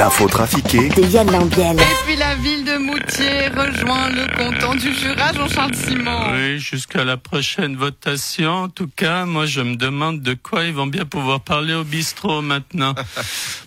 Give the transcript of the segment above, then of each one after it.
L'info trafiquée de Yann Lambiel. Et puis la ville de Moutier rejoint le canton du Jura, Jean-Charles Simon. Oui, jusqu'à la prochaine votation. En tout cas, moi, je me demande de quoi ils vont bien pouvoir parler au bistrot maintenant.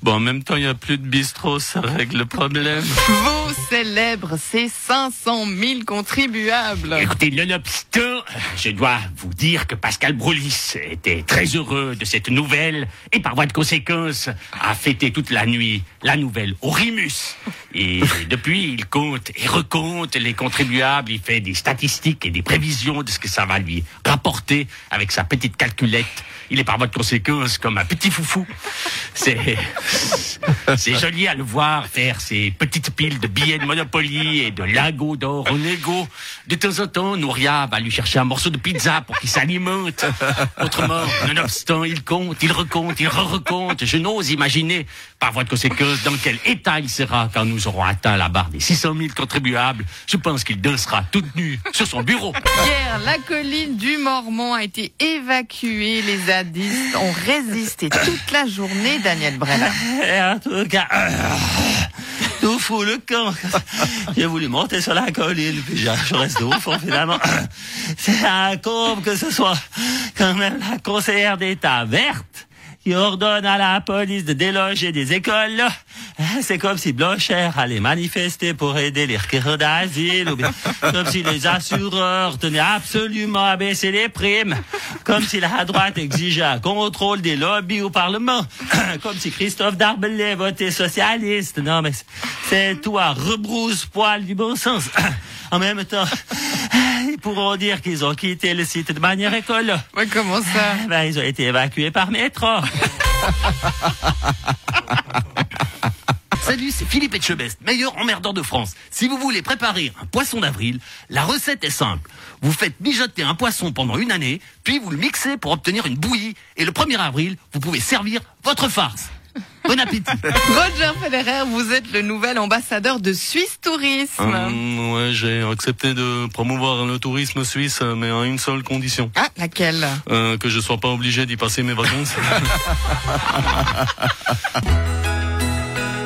Bon, en même temps, il n'y a plus de bistrot, ça règle le problème. Vos célèbres, ces 500 000 contribuables. Écoutez, nonobstant, je dois vous dire que Pascal Broulis était très heureux de cette nouvelle et par voie de conséquence a fêté toute la nuit la nouvelle au Rimus. Et depuis, il compte et recompte les contribuables, il fait des statistiques et des prévisions de ce que ça va lui rapporter avec sa petite calculette. Il est par voie de conséquence comme un petit foufou. C'est, c'est joli à le voir faire ses petites piles de billets de Monopoly et de lingots d'or en égo. De temps en temps, Nouria va lui chercher un morceau de pizza pour qu'il s'alimente. Autrement, nonobstant, il compte, il recompte, il re-recompte. Je n'ose imaginer, par voie de conséquence, dans quel état il sera quand nous aurons atteint la barre des 600 000 contribuables. Je pense qu'il dansera toute nue sur son bureau. Hier, la colline du Mormont a été évacuée. Les zadistes ont résisté toute la journée, Daniel Brennan. Tout cas, euh, tout fout le camp. J'ai voulu monter sur la colline, puis je je reste au fond finalement. C'est un comble que ce soit quand même la conseillère d'État verte qui ordonne à la police de déloger des écoles. là. C'est comme si Blocher allait manifester pour aider les requérants d'asile, ou bien comme si les assureurs tenaient absolument à baisser les primes, comme si la droite exigeait un contrôle des lobbies au Parlement, comme si Christophe Darbelay votait socialiste. Non, mais c'est- à rebrousse-poil du bon sens. En même temps, ils pourront dire qu'ils ont quitté le site de manière écolo. Ouais, comment ça Ben, ils ont été évacués par métro. Salut, c'est Philippe Etchebest, meilleur emmerdeur de France. Si vous voulez préparer un poisson d'avril, la recette est simple. Vous faites mijoter un poisson pendant une année, puis vous le mixez pour obtenir une bouillie. Et le 1er avril, vous pouvez servir votre farce. Bon appétit. Roger Federer, vous êtes le nouvel ambassadeur de Suisse Tourisme. Ouais, j'ai accepté de promouvoir le tourisme suisse, mais à une seule condition. Ah, laquelle? Euh, que je sois pas obligé d'y passer mes vacances.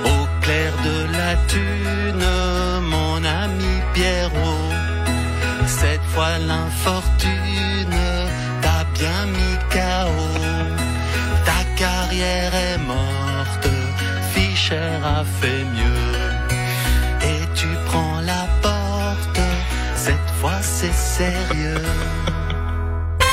Au clair de la thune, Fait mieux. Et tu prends la porte, cette fois c'est sérieux.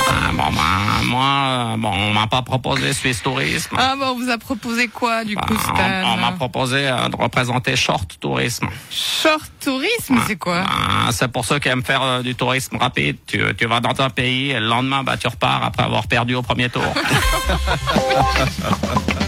Ah, bon, ben, moi, bon, on m'a pas proposé Suisse Tourisme. Ah, bah, on vous a proposé quoi, du coup, Ah, Stan on on m'a proposé euh, de représenter Short Tourisme. Short Tourisme, c'est quoi? Ah, c'est pour ceux qui aiment faire euh, du tourisme rapide. Tu, tu vas dans un pays et le lendemain, bah, tu repars après avoir perdu au premier tour.